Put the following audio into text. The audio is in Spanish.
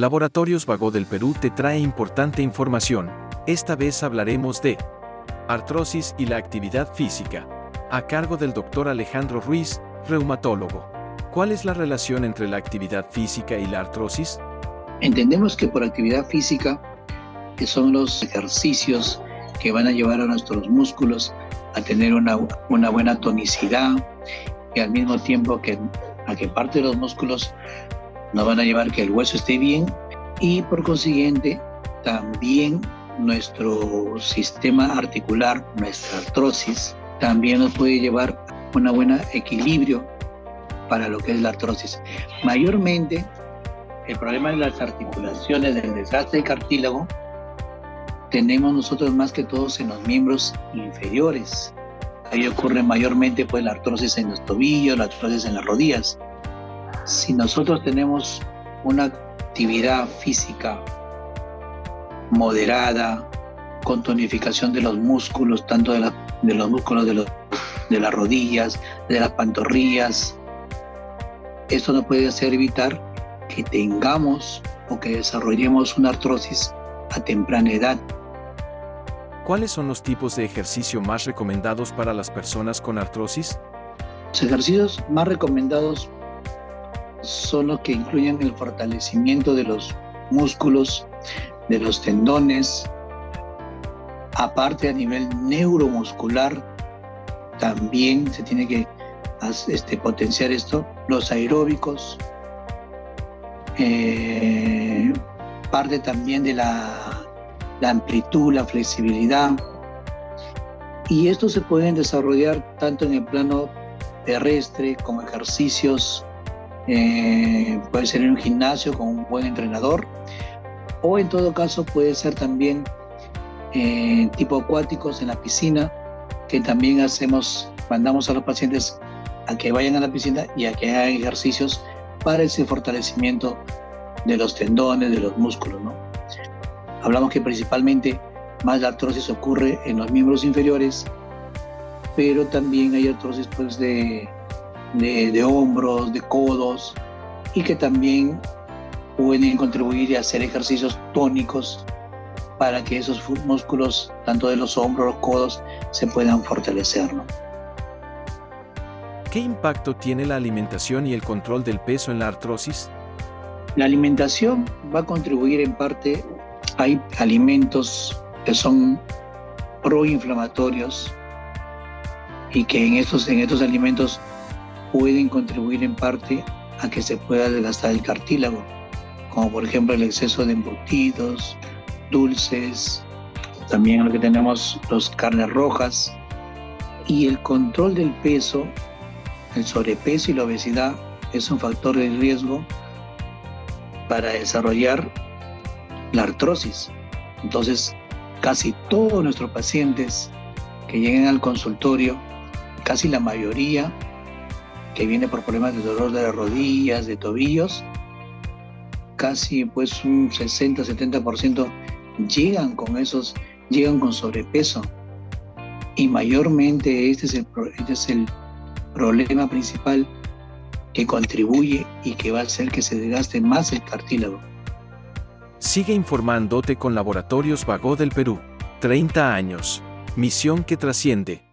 Laboratorios Vago del Perú te trae importante información. Esta vez hablaremos de artrosis y la actividad física, a cargo del doctor Alejandro Ruiz, reumatólogo. ¿Cuál es la relación entre la actividad física y la artrosis? Entendemos que por actividad física, que son los ejercicios que van a llevar a nuestros músculos a tener una, una buena tonicidad y al mismo tiempo que a que parte de los músculos nos van a llevar que el hueso esté bien y por consiguiente también nuestro sistema articular, nuestra artrosis, también nos puede llevar un buen equilibrio para lo que es la artrosis. Mayormente, el problema de las articulaciones, del desgaste del cartílago, tenemos nosotros más que todos en los miembros inferiores. Ahí ocurre mayormente pues la artrosis en los tobillos, la artrosis en las rodillas. Si nosotros tenemos una actividad física moderada, con tonificación de los músculos, tanto de, de los músculos de, los, de las rodillas, de las pantorrillas, esto nos puede hacer evitar que tengamos o que desarrollemos una artrosis a temprana edad. ¿Cuáles son los tipos de ejercicio más recomendados para las personas con artrosis? Los ejercicios más recomendados son los que incluyen el fortalecimiento de los músculos, de los tendones, aparte a nivel neuromuscular, también se tiene que este, potenciar esto, los aeróbicos, eh, parte también de la, la amplitud, la flexibilidad, y estos se pueden desarrollar tanto en el plano terrestre como ejercicios eh, puede ser en un gimnasio con un buen entrenador o en todo caso puede ser también eh, tipo acuáticos en la piscina que también hacemos, mandamos a los pacientes a que vayan a la piscina y a que hagan ejercicios para ese fortalecimiento de los tendones, de los músculos. ¿no? Hablamos que principalmente más la artrosis ocurre en los miembros inferiores, pero también hay artrosis pues, de, de, hombros, de codos, y que también pueden contribuir a hacer ejercicios tónicos para que esos músculos, tanto de los hombros, los codos, se puedan fortalecer. ¿Qué impacto tiene la alimentación y el control del peso en la artrosis? La alimentación va a contribuir en parte, hay alimentos que son proinflamatorios y que en estos, en estos alimentos pueden contribuir en parte a que se pueda desgastar el cartílago, como por ejemplo el exceso de embutidos, dulces, también lo que tenemos los carnes rojas y el control del peso, el sobrepeso y la obesidad es un factor de riesgo para desarrollar la artrosis. Entonces, casi todos nuestros pacientes que lleguen al consultorio, casi la mayoría que viene por problemas de dolor de las rodillas, de tobillos, casi pues un 60-70% llegan con esos, llegan con sobrepeso. Y mayormente este es, el, este es el problema principal que contribuye y que va a hacer que se desgaste más el cartílago. Sigue informándote con Laboratorios Vago del Perú. 30 años. Misión que trasciende.